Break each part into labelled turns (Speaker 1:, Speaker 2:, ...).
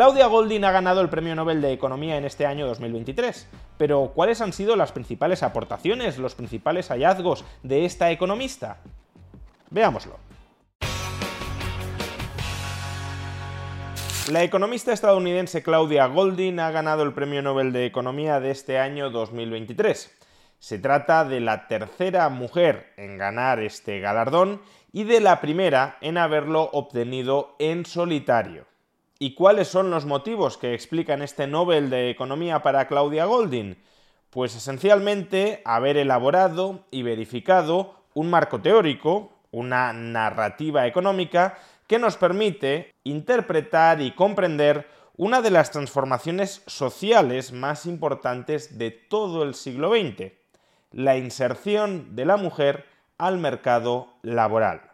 Speaker 1: Claudia Goldin ha ganado el Premio Nobel de Economía en este año 2023. Pero, ¿cuáles han sido las principales aportaciones, los principales hallazgos de esta economista? Veámoslo. La economista estadounidense Claudia Goldin ha ganado el Premio Nobel de Economía de este año 2023. Se trata de la tercera mujer en ganar este galardón y de la primera en haberlo obtenido en solitario. ¿Y cuáles son los motivos que explican este Nobel de Economía para Claudia Goldin? Pues esencialmente haber elaborado y verificado un marco teórico, una narrativa económica que nos permite interpretar y comprender una de las transformaciones sociales más importantes de todo el siglo XX, la inserción de la mujer al mercado laboral.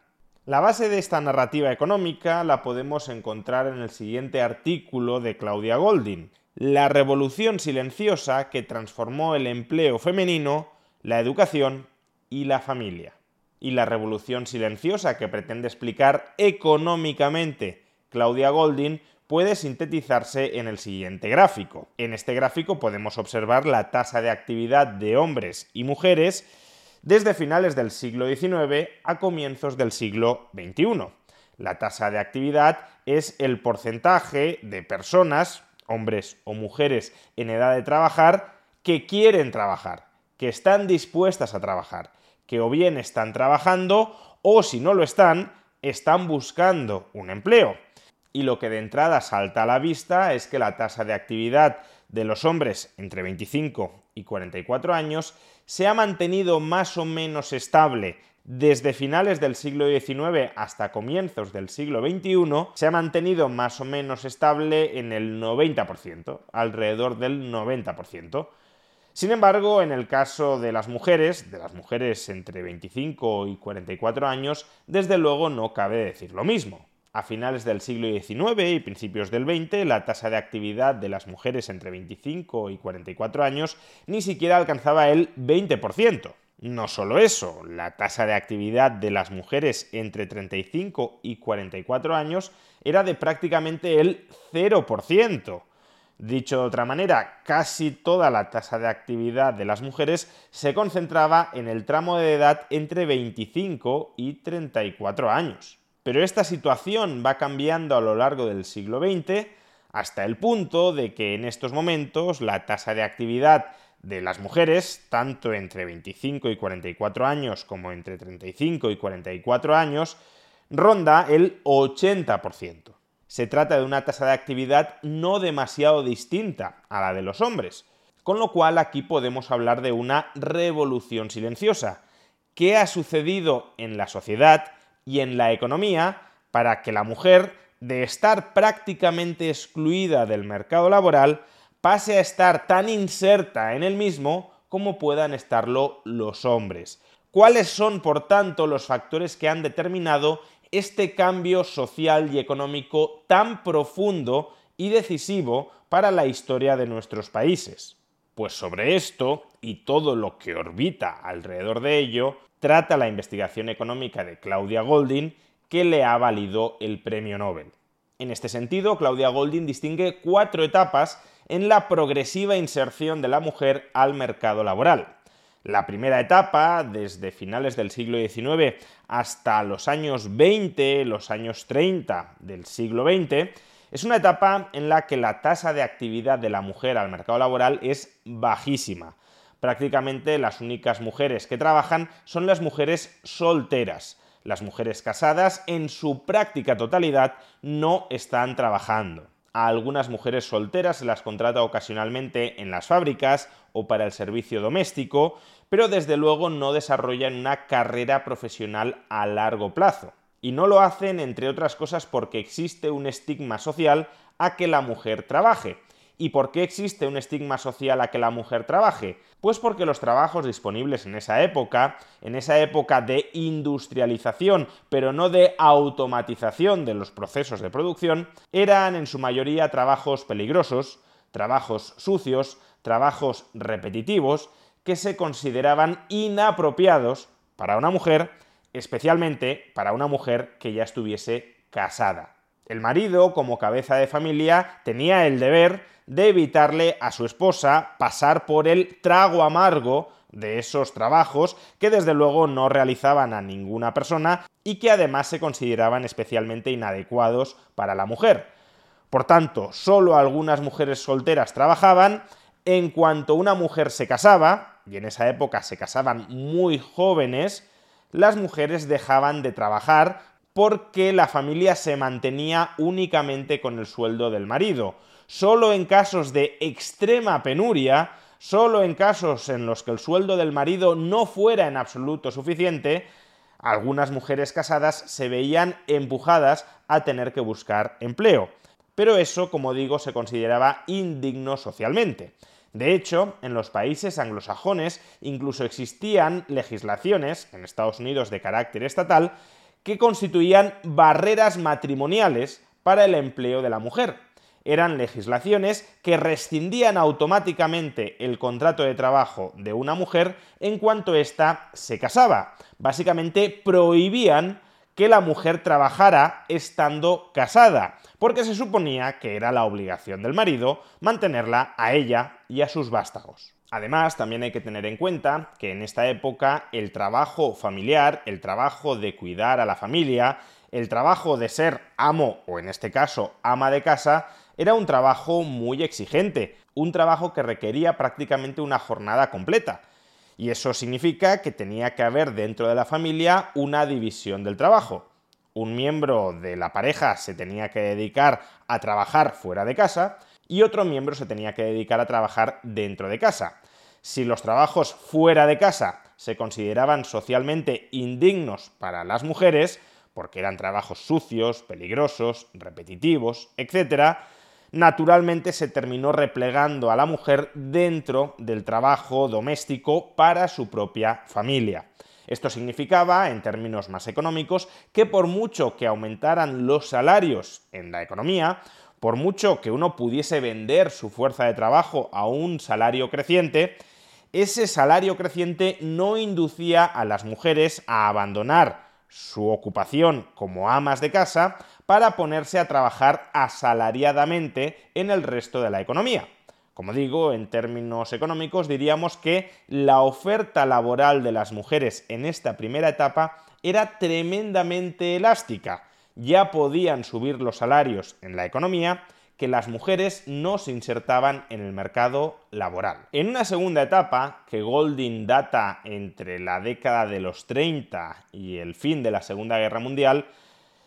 Speaker 1: La base de esta narrativa económica la podemos encontrar en el siguiente artículo de Claudia Goldin, La revolución silenciosa que transformó el empleo femenino, la educación y la familia. Y la revolución silenciosa que pretende explicar económicamente Claudia Goldin puede sintetizarse en el siguiente gráfico. En este gráfico podemos observar la tasa de actividad de hombres y mujeres desde finales del siglo XIX a comienzos del siglo XXI. La tasa de actividad es el porcentaje de personas, hombres o mujeres en edad de trabajar, que quieren trabajar, que están dispuestas a trabajar, que o bien están trabajando o si no lo están, están buscando un empleo. Y lo que de entrada salta a la vista es que la tasa de actividad de los hombres entre 25 y 44 años se ha mantenido más o menos estable desde finales del siglo XIX hasta comienzos del siglo XXI, se ha mantenido más o menos estable en el 90%, alrededor del 90%. Sin embargo, en el caso de las mujeres, de las mujeres entre 25 y 44 años, desde luego no cabe decir lo mismo. A finales del siglo XIX y principios del XX, la tasa de actividad de las mujeres entre 25 y 44 años ni siquiera alcanzaba el 20%. No solo eso, la tasa de actividad de las mujeres entre 35 y 44 años era de prácticamente el 0%. Dicho de otra manera, casi toda la tasa de actividad de las mujeres se concentraba en el tramo de edad entre 25 y 34 años. Pero esta situación va cambiando a lo largo del siglo XX hasta el punto de que en estos momentos la tasa de actividad de las mujeres, tanto entre 25 y 44 años como entre 35 y 44 años, ronda el 80%. Se trata de una tasa de actividad no demasiado distinta a la de los hombres, con lo cual aquí podemos hablar de una revolución silenciosa. ¿Qué ha sucedido en la sociedad y en la economía para que la mujer, de estar prácticamente excluida del mercado laboral, pase a estar tan inserta en el mismo como puedan estarlo los hombres. ¿Cuáles son, por tanto, los factores que han determinado este cambio social y económico tan profundo y decisivo para la historia de nuestros países? Pues sobre esto y todo lo que orbita alrededor de ello, trata la investigación económica de Claudia Goldin que le ha valido el premio Nobel. En este sentido, Claudia Goldin distingue cuatro etapas en la progresiva inserción de la mujer al mercado laboral. La primera etapa, desde finales del siglo XIX hasta los años 20, los años 30 del siglo XX, es una etapa en la que la tasa de actividad de la mujer al mercado laboral es bajísima prácticamente las únicas mujeres que trabajan son las mujeres solteras. Las mujeres casadas en su práctica totalidad no están trabajando. A algunas mujeres solteras se las contrata ocasionalmente en las fábricas o para el servicio doméstico, pero desde luego no desarrollan una carrera profesional a largo plazo. Y no lo hacen, entre otras cosas, porque existe un estigma social a que la mujer trabaje. ¿Y por qué existe un estigma social a que la mujer trabaje? Pues porque los trabajos disponibles en esa época, en esa época de industrialización, pero no de automatización de los procesos de producción, eran en su mayoría trabajos peligrosos, trabajos sucios, trabajos repetitivos, que se consideraban inapropiados para una mujer, especialmente para una mujer que ya estuviese casada. El marido, como cabeza de familia, tenía el deber de evitarle a su esposa pasar por el trago amargo de esos trabajos que desde luego no realizaban a ninguna persona y que además se consideraban especialmente inadecuados para la mujer. Por tanto, solo algunas mujeres solteras trabajaban, en cuanto una mujer se casaba, y en esa época se casaban muy jóvenes, las mujeres dejaban de trabajar porque la familia se mantenía únicamente con el sueldo del marido solo en casos de extrema penuria, solo en casos en los que el sueldo del marido no fuera en absoluto suficiente, algunas mujeres casadas se veían empujadas a tener que buscar empleo. Pero eso, como digo, se consideraba indigno socialmente. De hecho, en los países anglosajones incluso existían legislaciones, en Estados Unidos de carácter estatal, que constituían barreras matrimoniales para el empleo de la mujer eran legislaciones que rescindían automáticamente el contrato de trabajo de una mujer en cuanto ésta se casaba. Básicamente prohibían que la mujer trabajara estando casada, porque se suponía que era la obligación del marido mantenerla a ella y a sus vástagos. Además, también hay que tener en cuenta que en esta época el trabajo familiar, el trabajo de cuidar a la familia, el trabajo de ser amo o en este caso ama de casa, era un trabajo muy exigente, un trabajo que requería prácticamente una jornada completa. Y eso significa que tenía que haber dentro de la familia una división del trabajo. Un miembro de la pareja se tenía que dedicar a trabajar fuera de casa y otro miembro se tenía que dedicar a trabajar dentro de casa. Si los trabajos fuera de casa se consideraban socialmente indignos para las mujeres, porque eran trabajos sucios, peligrosos, repetitivos, etc., naturalmente se terminó replegando a la mujer dentro del trabajo doméstico para su propia familia. Esto significaba, en términos más económicos, que por mucho que aumentaran los salarios en la economía, por mucho que uno pudiese vender su fuerza de trabajo a un salario creciente, ese salario creciente no inducía a las mujeres a abandonar su ocupación como amas de casa para ponerse a trabajar asalariadamente en el resto de la economía. Como digo, en términos económicos diríamos que la oferta laboral de las mujeres en esta primera etapa era tremendamente elástica. Ya podían subir los salarios en la economía que las mujeres no se insertaban en el mercado laboral. En una segunda etapa, que Golding data entre la década de los 30 y el fin de la Segunda Guerra Mundial,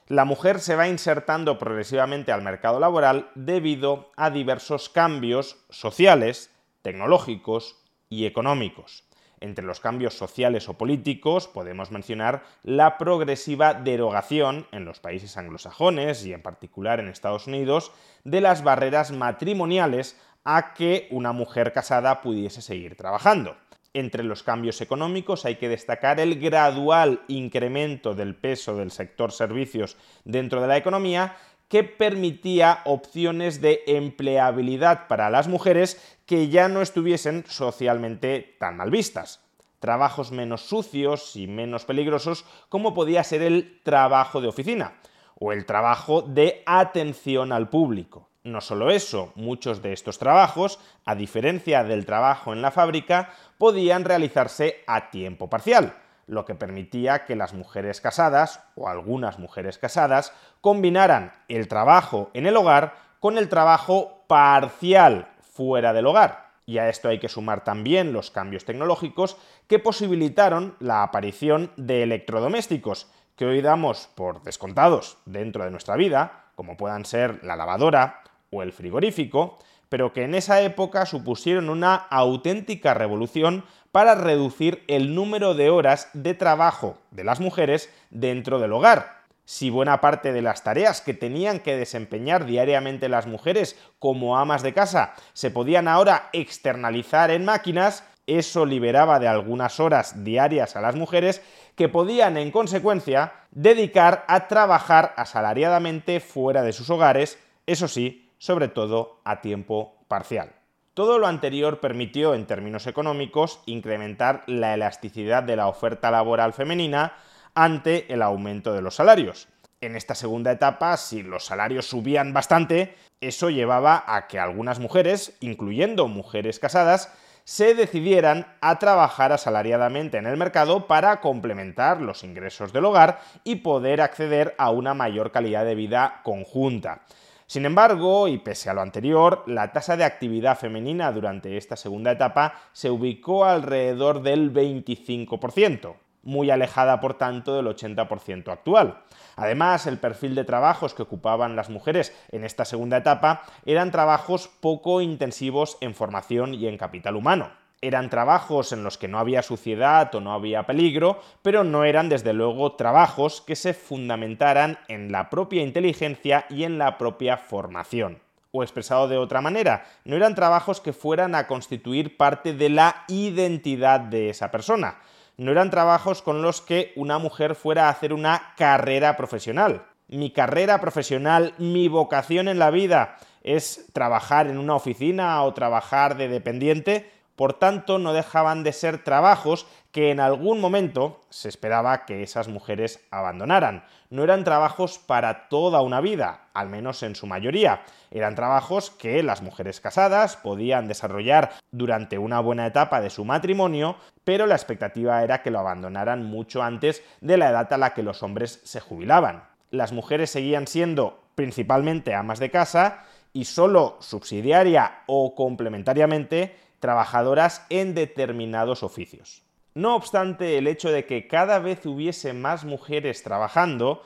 Speaker 1: la mujer se va insertando progresivamente al mercado laboral debido a diversos cambios sociales, tecnológicos y económicos. Entre los cambios sociales o políticos podemos mencionar la progresiva derogación en los países anglosajones y en particular en Estados Unidos de las barreras matrimoniales a que una mujer casada pudiese seguir trabajando. Entre los cambios económicos hay que destacar el gradual incremento del peso del sector servicios dentro de la economía que permitía opciones de empleabilidad para las mujeres que ya no estuviesen socialmente tan mal vistas. Trabajos menos sucios y menos peligrosos como podía ser el trabajo de oficina o el trabajo de atención al público. No solo eso, muchos de estos trabajos, a diferencia del trabajo en la fábrica, podían realizarse a tiempo parcial lo que permitía que las mujeres casadas, o algunas mujeres casadas, combinaran el trabajo en el hogar con el trabajo parcial fuera del hogar. Y a esto hay que sumar también los cambios tecnológicos que posibilitaron la aparición de electrodomésticos, que hoy damos por descontados dentro de nuestra vida, como puedan ser la lavadora o el frigorífico, pero que en esa época supusieron una auténtica revolución para reducir el número de horas de trabajo de las mujeres dentro del hogar. si buena parte de las tareas que tenían que desempeñar diariamente las mujeres como amas de casa se podían ahora externalizar en máquinas, eso liberaba de algunas horas diarias a las mujeres que podían en consecuencia dedicar a trabajar asalariadamente fuera de sus hogares, eso sí, sobre todo a tiempo parcial. Todo lo anterior permitió, en términos económicos, incrementar la elasticidad de la oferta laboral femenina ante el aumento de los salarios. En esta segunda etapa, si los salarios subían bastante, eso llevaba a que algunas mujeres, incluyendo mujeres casadas, se decidieran a trabajar asalariadamente en el mercado para complementar los ingresos del hogar y poder acceder a una mayor calidad de vida conjunta. Sin embargo, y pese a lo anterior, la tasa de actividad femenina durante esta segunda etapa se ubicó alrededor del 25% muy alejada por tanto del 80% actual. Además, el perfil de trabajos que ocupaban las mujeres en esta segunda etapa eran trabajos poco intensivos en formación y en capital humano. Eran trabajos en los que no había suciedad o no había peligro, pero no eran desde luego trabajos que se fundamentaran en la propia inteligencia y en la propia formación. O expresado de otra manera, no eran trabajos que fueran a constituir parte de la identidad de esa persona, no eran trabajos con los que una mujer fuera a hacer una carrera profesional. Mi carrera profesional, mi vocación en la vida es trabajar en una oficina o trabajar de dependiente, por tanto no dejaban de ser trabajos que en algún momento se esperaba que esas mujeres abandonaran. No eran trabajos para toda una vida, al menos en su mayoría. Eran trabajos que las mujeres casadas podían desarrollar durante una buena etapa de su matrimonio, pero la expectativa era que lo abandonaran mucho antes de la edad a la que los hombres se jubilaban. Las mujeres seguían siendo principalmente amas de casa y solo subsidiaria o complementariamente trabajadoras en determinados oficios. No obstante, el hecho de que cada vez hubiese más mujeres trabajando,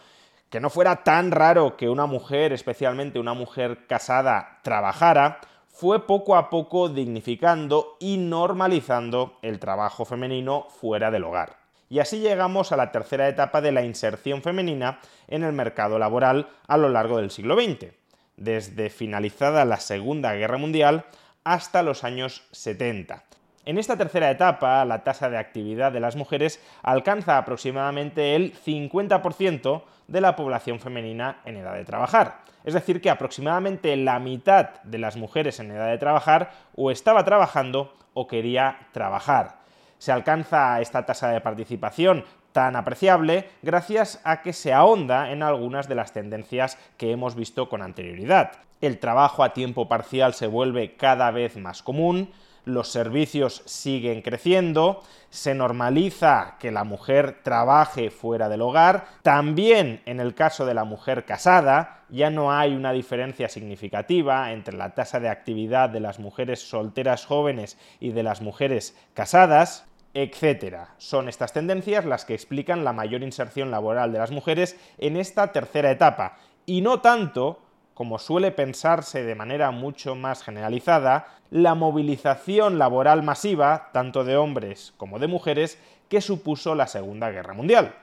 Speaker 1: que no fuera tan raro que una mujer, especialmente una mujer casada, trabajara, fue poco a poco dignificando y normalizando el trabajo femenino fuera del hogar. Y así llegamos a la tercera etapa de la inserción femenina en el mercado laboral a lo largo del siglo XX, desde finalizada la Segunda Guerra Mundial hasta los años 70. En esta tercera etapa, la tasa de actividad de las mujeres alcanza aproximadamente el 50% de la población femenina en edad de trabajar. Es decir, que aproximadamente la mitad de las mujeres en edad de trabajar o estaba trabajando o quería trabajar. Se alcanza esta tasa de participación tan apreciable gracias a que se ahonda en algunas de las tendencias que hemos visto con anterioridad. El trabajo a tiempo parcial se vuelve cada vez más común, los servicios siguen creciendo, se normaliza que la mujer trabaje fuera del hogar, también en el caso de la mujer casada ya no hay una diferencia significativa entre la tasa de actividad de las mujeres solteras jóvenes y de las mujeres casadas, etc. Son estas tendencias las que explican la mayor inserción laboral de las mujeres en esta tercera etapa, y no tanto como suele pensarse de manera mucho más generalizada, la movilización laboral masiva, tanto de hombres como de mujeres, que supuso la Segunda Guerra Mundial.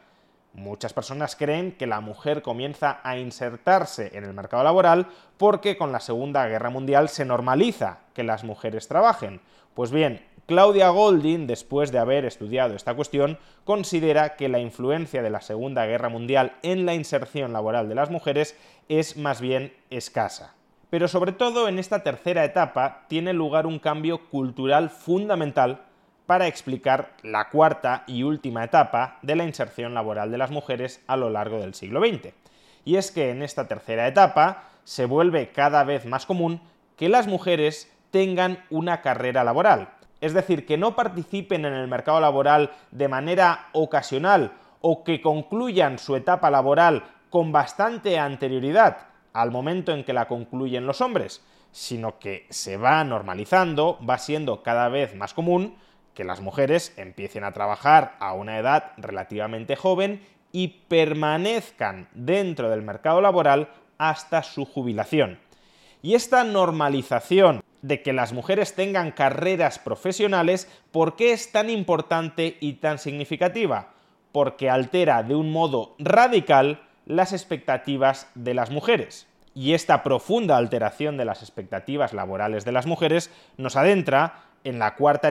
Speaker 1: Muchas personas creen que la mujer comienza a insertarse en el mercado laboral porque con la Segunda Guerra Mundial se normaliza que las mujeres trabajen. Pues bien, Claudia Golding, después de haber estudiado esta cuestión, considera que la influencia de la Segunda Guerra Mundial en la inserción laboral de las mujeres es más bien escasa. Pero sobre todo en esta tercera etapa tiene lugar un cambio cultural fundamental para explicar la cuarta y última etapa de la inserción laboral de las mujeres a lo largo del siglo XX. Y es que en esta tercera etapa se vuelve cada vez más común que las mujeres tengan una carrera laboral, es decir, que no participen en el mercado laboral de manera ocasional o que concluyan su etapa laboral con bastante anterioridad al momento en que la concluyen los hombres, sino que se va normalizando, va siendo cada vez más común que las mujeres empiecen a trabajar a una edad relativamente joven y permanezcan dentro del mercado laboral hasta su jubilación. Y esta normalización de que las mujeres tengan carreras profesionales, ¿por qué es tan importante y tan significativa? Porque altera de un modo radical las expectativas de las mujeres. Y esta profunda alteración de las expectativas laborales de las mujeres nos adentra en la cuarta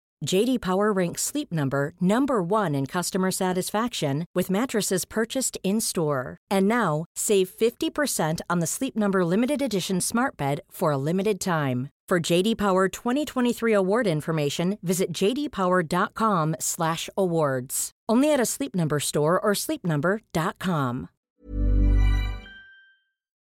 Speaker 2: JD Power ranks Sleep Number number 1 in customer satisfaction with mattresses purchased in-store. And now, save 50% on the Sleep Number limited edition smart bed for a limited time. For JD Power 2023 award information, visit jdpower.com/awards. Only at a Sleep Number store or sleepnumber.com.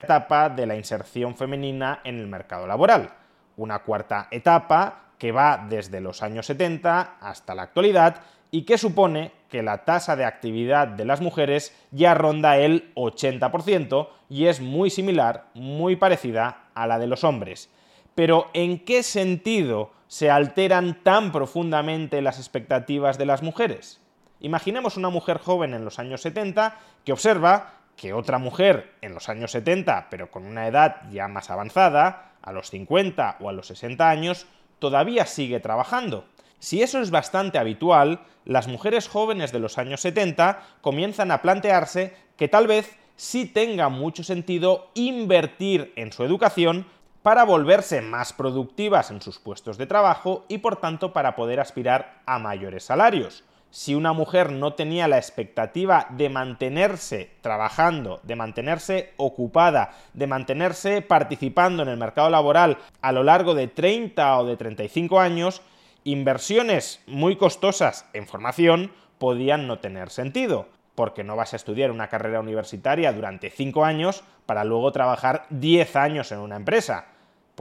Speaker 1: etapa de la inserción femenina en el mercado laboral. Una cuarta etapa que va desde los años 70 hasta la actualidad y que supone que la tasa de actividad de las mujeres ya ronda el 80% y es muy similar, muy parecida a la de los hombres. Pero ¿en qué sentido se alteran tan profundamente las expectativas de las mujeres? Imaginemos una mujer joven en los años 70 que observa que otra mujer en los años 70, pero con una edad ya más avanzada, a los 50 o a los 60 años, todavía sigue trabajando. Si eso es bastante habitual, las mujeres jóvenes de los años 70 comienzan a plantearse que tal vez sí tenga mucho sentido invertir en su educación para volverse más productivas en sus puestos de trabajo y por tanto para poder aspirar a mayores salarios si una mujer no tenía la expectativa de mantenerse trabajando, de mantenerse ocupada, de mantenerse participando en el mercado laboral a lo largo de 30 o de 35 años, inversiones muy costosas en formación podían no tener sentido, porque no vas a estudiar una carrera universitaria durante 5 años para luego trabajar 10 años en una empresa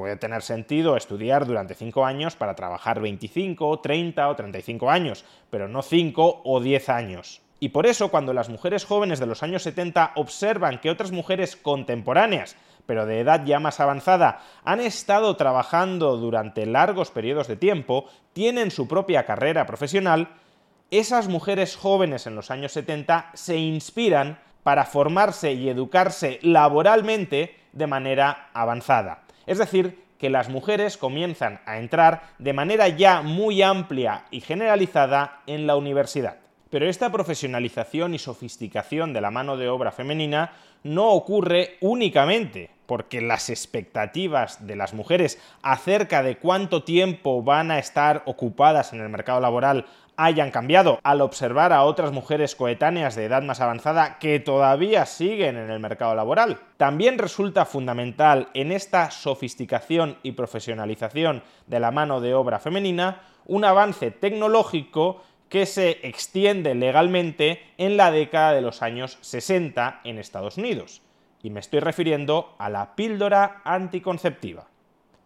Speaker 1: puede tener sentido estudiar durante 5 años para trabajar 25, 30 o 35 años, pero no 5 o 10 años. Y por eso cuando las mujeres jóvenes de los años 70 observan que otras mujeres contemporáneas, pero de edad ya más avanzada, han estado trabajando durante largos periodos de tiempo, tienen su propia carrera profesional, esas mujeres jóvenes en los años 70 se inspiran para formarse y educarse laboralmente de manera avanzada. Es decir, que las mujeres comienzan a entrar de manera ya muy amplia y generalizada en la universidad. Pero esta profesionalización y sofisticación de la mano de obra femenina no ocurre únicamente porque las expectativas de las mujeres acerca de cuánto tiempo van a estar ocupadas en el mercado laboral hayan cambiado al observar a otras mujeres coetáneas de edad más avanzada que todavía siguen en el mercado laboral. También resulta fundamental en esta sofisticación y profesionalización de la mano de obra femenina un avance tecnológico que se extiende legalmente en la década de los años 60 en Estados Unidos. Y me estoy refiriendo a la píldora anticonceptiva.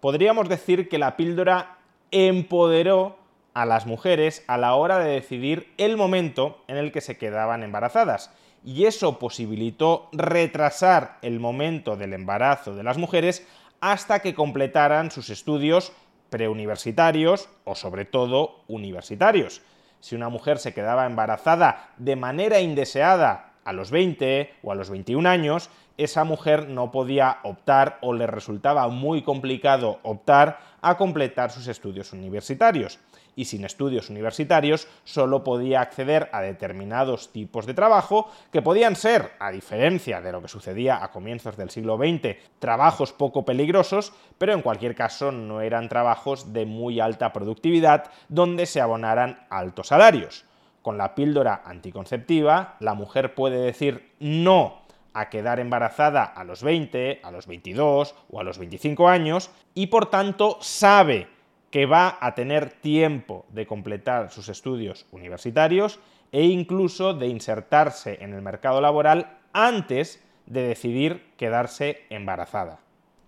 Speaker 1: Podríamos decir que la píldora empoderó a las mujeres a la hora de decidir el momento en el que se quedaban embarazadas. Y eso posibilitó retrasar el momento del embarazo de las mujeres hasta que completaran sus estudios preuniversitarios o sobre todo universitarios. Si una mujer se quedaba embarazada de manera indeseada a los 20 o a los 21 años, esa mujer no podía optar o le resultaba muy complicado optar a completar sus estudios universitarios y sin estudios universitarios solo podía acceder a determinados tipos de trabajo que podían ser, a diferencia de lo que sucedía a comienzos del siglo XX, trabajos poco peligrosos, pero en cualquier caso no eran trabajos de muy alta productividad donde se abonaran altos salarios. Con la píldora anticonceptiva, la mujer puede decir no a quedar embarazada a los 20, a los 22 o a los 25 años y por tanto sabe que va a tener tiempo de completar sus estudios universitarios e incluso de insertarse en el mercado laboral antes de decidir quedarse embarazada.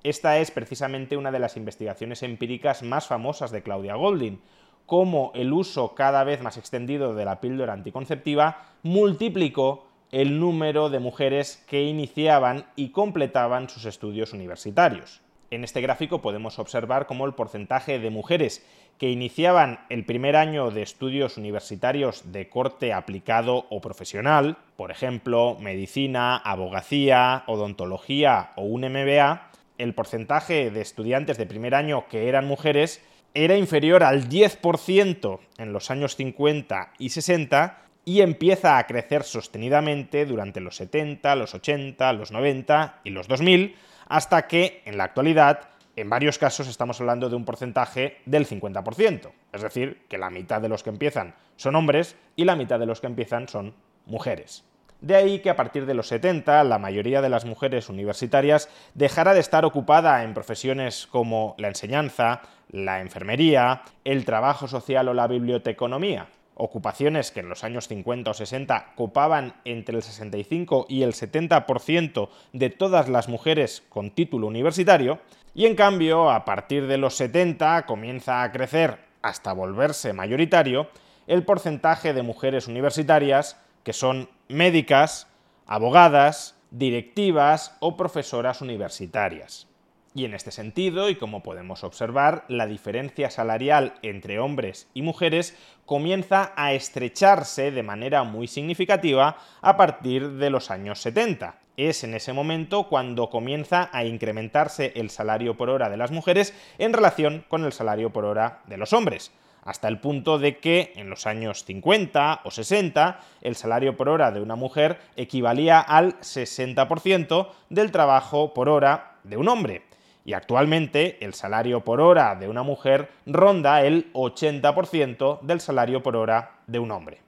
Speaker 1: Esta es precisamente una de las investigaciones empíricas más famosas de Claudia Golding, cómo el uso cada vez más extendido de la píldora anticonceptiva multiplicó el número de mujeres que iniciaban y completaban sus estudios universitarios. En este gráfico podemos observar cómo el porcentaje de mujeres que iniciaban el primer año de estudios universitarios de corte aplicado o profesional, por ejemplo, medicina, abogacía, odontología o un MBA, el porcentaje de estudiantes de primer año que eran mujeres era inferior al 10% en los años 50 y 60 y empieza a crecer sostenidamente durante los 70, los 80, los 90 y los 2000, hasta que en la actualidad, en varios casos estamos hablando de un porcentaje del 50%, es decir, que la mitad de los que empiezan son hombres y la mitad de los que empiezan son mujeres. De ahí que a partir de los 70 la mayoría de las mujeres universitarias dejará de estar ocupada en profesiones como la enseñanza, la enfermería, el trabajo social o la biblioteconomía, ocupaciones que en los años 50 o 60 copaban entre el 65 y el 70% de todas las mujeres con título universitario, y en cambio a partir de los 70 comienza a crecer hasta volverse mayoritario el porcentaje de mujeres universitarias que son médicas, abogadas, directivas o profesoras universitarias. Y en este sentido, y como podemos observar, la diferencia salarial entre hombres y mujeres comienza a estrecharse de manera muy significativa a partir de los años 70. Es en ese momento cuando comienza a incrementarse el salario por hora de las mujeres en relación con el salario por hora de los hombres hasta el punto de que en los años 50 o 60 el salario por hora de una mujer equivalía al 60% del trabajo por hora de un hombre y actualmente el salario por hora de una mujer ronda el 80% del salario por hora de un hombre.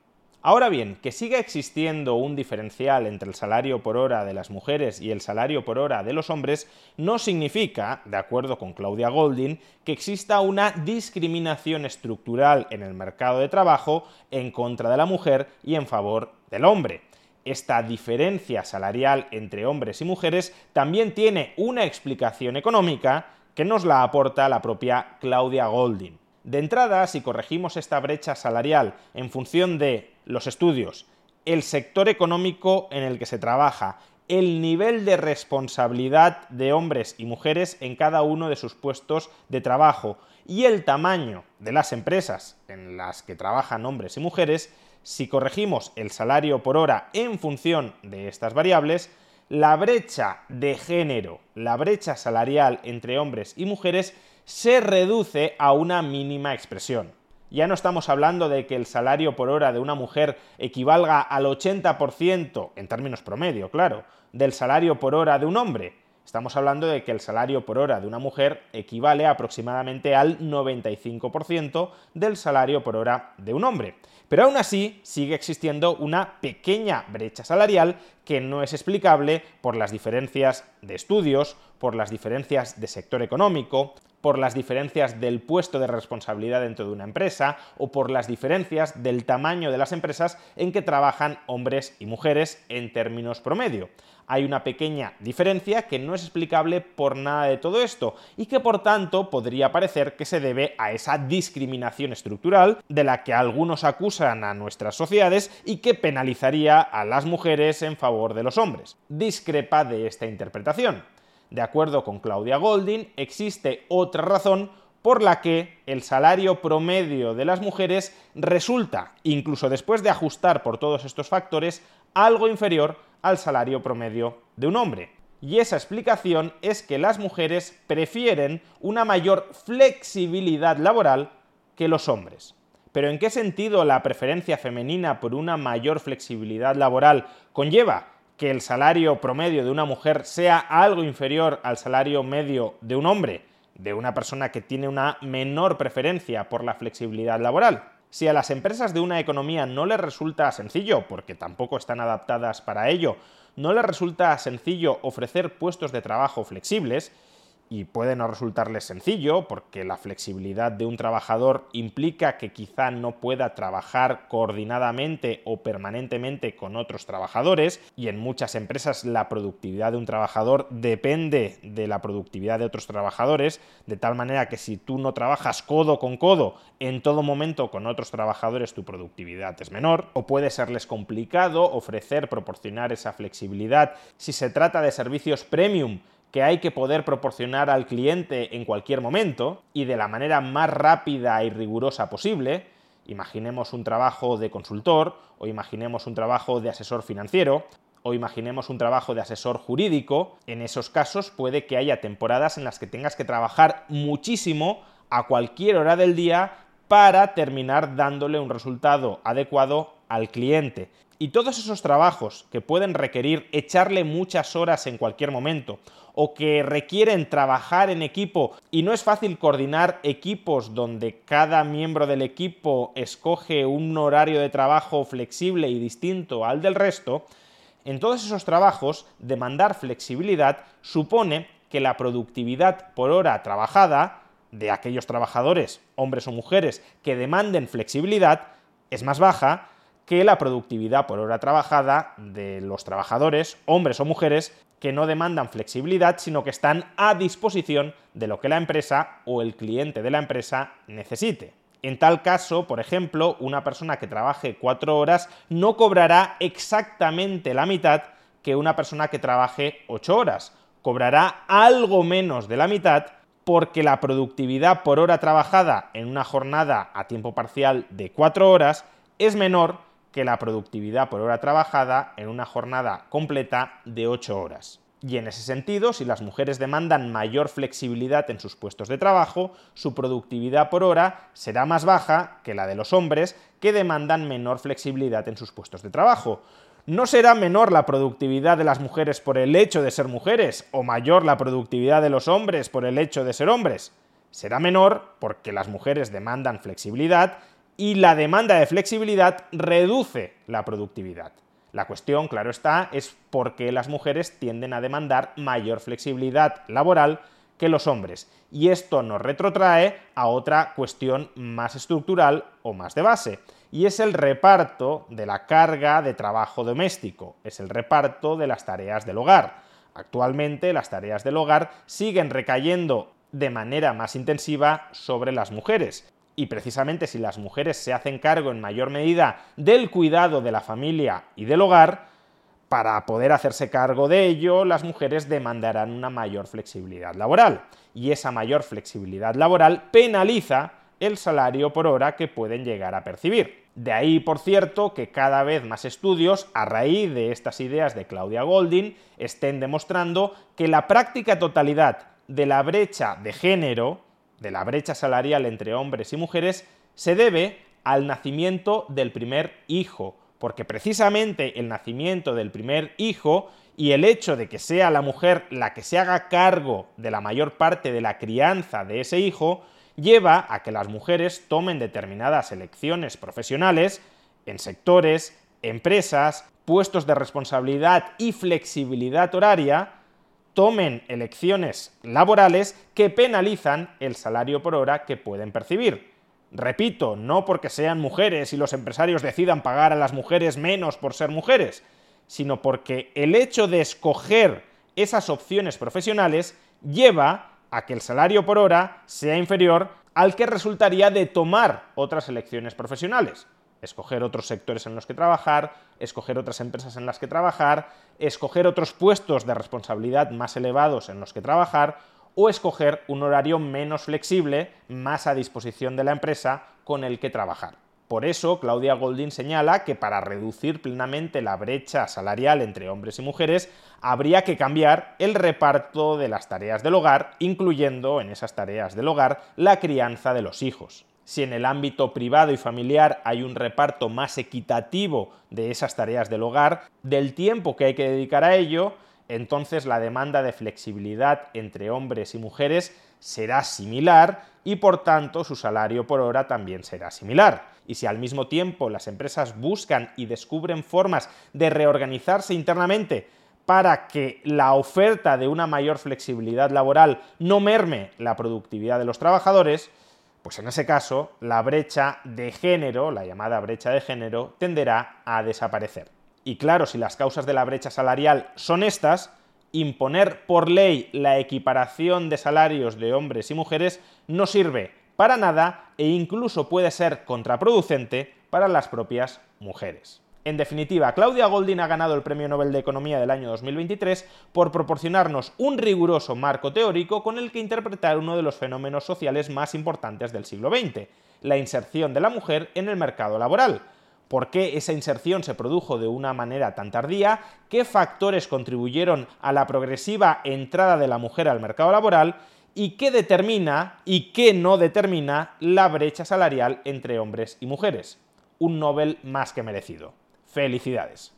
Speaker 1: Ahora bien, que siga existiendo un diferencial entre el salario por hora de las mujeres y el salario por hora de los hombres no significa, de acuerdo con Claudia Goldin, que exista una discriminación estructural en el mercado de trabajo en contra de la mujer y en favor del hombre esta diferencia salarial entre hombres y mujeres también tiene una explicación económica que nos la aporta la propia Claudia Goldin. De entrada, si corregimos esta brecha salarial en función de los estudios, el sector económico en el que se trabaja, el nivel de responsabilidad de hombres y mujeres en cada uno de sus puestos de trabajo y el tamaño de las empresas en las que trabajan hombres y mujeres, si corregimos el salario por hora en función de estas variables, la brecha de género, la brecha salarial entre hombres y mujeres, se reduce a una mínima expresión. Ya no estamos hablando de que el salario por hora de una mujer equivalga al 80%, en términos promedio, claro, del salario por hora de un hombre. Estamos hablando de que el salario por hora de una mujer equivale aproximadamente al 95% del salario por hora de un hombre. Pero aún así sigue existiendo una pequeña brecha salarial que no es explicable por las diferencias de estudios, por las diferencias de sector económico, por las diferencias del puesto de responsabilidad dentro de una empresa o por las diferencias del tamaño de las empresas en que trabajan hombres y mujeres en términos promedio hay una pequeña diferencia que no es explicable por nada de todo esto y que por tanto podría parecer que se debe a esa discriminación estructural de la que algunos acusan a nuestras sociedades y que penalizaría a las mujeres en favor de los hombres. Discrepa de esta interpretación. De acuerdo con Claudia Goldin, existe otra razón por la que el salario promedio de las mujeres resulta, incluso después de ajustar por todos estos factores, algo inferior al salario promedio de un hombre. Y esa explicación es que las mujeres prefieren una mayor flexibilidad laboral que los hombres. Pero ¿en qué sentido la preferencia femenina por una mayor flexibilidad laboral conlleva que el salario promedio de una mujer sea algo inferior al salario medio de un hombre, de una persona que tiene una menor preferencia por la flexibilidad laboral? Si a las empresas de una economía no les resulta sencillo, porque tampoco están adaptadas para ello, no les resulta sencillo ofrecer puestos de trabajo flexibles, y puede no resultarles sencillo porque la flexibilidad de un trabajador implica que quizá no pueda trabajar coordinadamente o permanentemente con otros trabajadores y en muchas empresas la productividad de un trabajador depende de la productividad de otros trabajadores, de tal manera que si tú no trabajas codo con codo en todo momento con otros trabajadores tu productividad es menor o puede serles complicado ofrecer, proporcionar esa flexibilidad. Si se trata de servicios premium que hay que poder proporcionar al cliente en cualquier momento y de la manera más rápida y rigurosa posible, imaginemos un trabajo de consultor o imaginemos un trabajo de asesor financiero o imaginemos un trabajo de asesor jurídico, en esos casos puede que haya temporadas en las que tengas que trabajar muchísimo a cualquier hora del día para terminar dándole un resultado adecuado al cliente. Y todos esos trabajos que pueden requerir echarle muchas horas en cualquier momento o que requieren trabajar en equipo. Y no es fácil coordinar equipos donde cada miembro del equipo escoge un horario de trabajo flexible y distinto al del resto, en todos esos trabajos demandar flexibilidad supone que la productividad por hora trabajada de aquellos trabajadores, hombres o mujeres, que demanden flexibilidad es más baja que la productividad por hora trabajada de los trabajadores, hombres o mujeres, que no demandan flexibilidad, sino que están a disposición de lo que la empresa o el cliente de la empresa necesite. En tal caso, por ejemplo, una persona que trabaje cuatro horas no cobrará exactamente la mitad que una persona que trabaje ocho horas. Cobrará algo menos de la mitad porque la productividad por hora trabajada en una jornada a tiempo parcial de cuatro horas es menor que la productividad por hora trabajada en una jornada completa de 8 horas. Y en ese sentido, si las mujeres demandan mayor flexibilidad en sus puestos de trabajo, su productividad por hora será más baja que la de los hombres que demandan menor flexibilidad en sus puestos de trabajo. No será menor la productividad de las mujeres por el hecho de ser mujeres o mayor la productividad de los hombres por el hecho de ser hombres. Será menor porque las mujeres demandan flexibilidad y la demanda de flexibilidad reduce la productividad. La cuestión, claro está, es por qué las mujeres tienden a demandar mayor flexibilidad laboral que los hombres. Y esto nos retrotrae a otra cuestión más estructural o más de base, y es el reparto de la carga de trabajo doméstico, es el reparto de las tareas del hogar. Actualmente las tareas del hogar siguen recayendo de manera más intensiva sobre las mujeres y precisamente si las mujeres se hacen cargo en mayor medida del cuidado de la familia y del hogar, para poder hacerse cargo de ello, las mujeres demandarán una mayor flexibilidad laboral. Y esa mayor flexibilidad laboral penaliza el salario por hora que pueden llegar a percibir. De ahí, por cierto, que cada vez más estudios, a raíz de estas ideas de Claudia Goldin, estén demostrando que la práctica totalidad de la brecha de género de la brecha salarial entre hombres y mujeres se debe al nacimiento del primer hijo, porque precisamente el nacimiento del primer hijo y el hecho de que sea la mujer la que se haga cargo de la mayor parte de la crianza de ese hijo, lleva a que las mujeres tomen determinadas elecciones profesionales en sectores, empresas, puestos de responsabilidad y flexibilidad horaria tomen elecciones laborales que penalizan el salario por hora que pueden percibir. Repito, no porque sean mujeres y los empresarios decidan pagar a las mujeres menos por ser mujeres, sino porque el hecho de escoger esas opciones profesionales lleva a que el salario por hora sea inferior al que resultaría de tomar otras elecciones profesionales escoger otros sectores en los que trabajar, escoger otras empresas en las que trabajar, escoger otros puestos de responsabilidad más elevados en los que trabajar o escoger un horario menos flexible, más a disposición de la empresa con el que trabajar. Por eso, Claudia Goldin señala que para reducir plenamente la brecha salarial entre hombres y mujeres, habría que cambiar el reparto de las tareas del hogar, incluyendo en esas tareas del hogar la crianza de los hijos. Si en el ámbito privado y familiar hay un reparto más equitativo de esas tareas del hogar, del tiempo que hay que dedicar a ello, entonces la demanda de flexibilidad entre hombres y mujeres será similar y por tanto su salario por hora también será similar. Y si al mismo tiempo las empresas buscan y descubren formas de reorganizarse internamente para que la oferta de una mayor flexibilidad laboral no merme la productividad de los trabajadores, pues en ese caso la brecha de género, la llamada brecha de género, tenderá a desaparecer. Y claro, si las causas de la brecha salarial son estas, imponer por ley la equiparación de salarios de hombres y mujeres no sirve para nada e incluso puede ser contraproducente para las propias mujeres. En definitiva, Claudia Goldin ha ganado el Premio Nobel de Economía del año 2023 por proporcionarnos un riguroso marco teórico con el que interpretar uno de los fenómenos sociales más importantes del siglo XX, la inserción de la mujer en el mercado laboral. ¿Por qué esa inserción se produjo de una manera tan tardía? ¿Qué factores contribuyeron a la progresiva entrada de la mujer al mercado laboral? ¿Y qué determina y qué no determina la brecha salarial entre hombres y mujeres? Un Nobel más que merecido. Felicidades.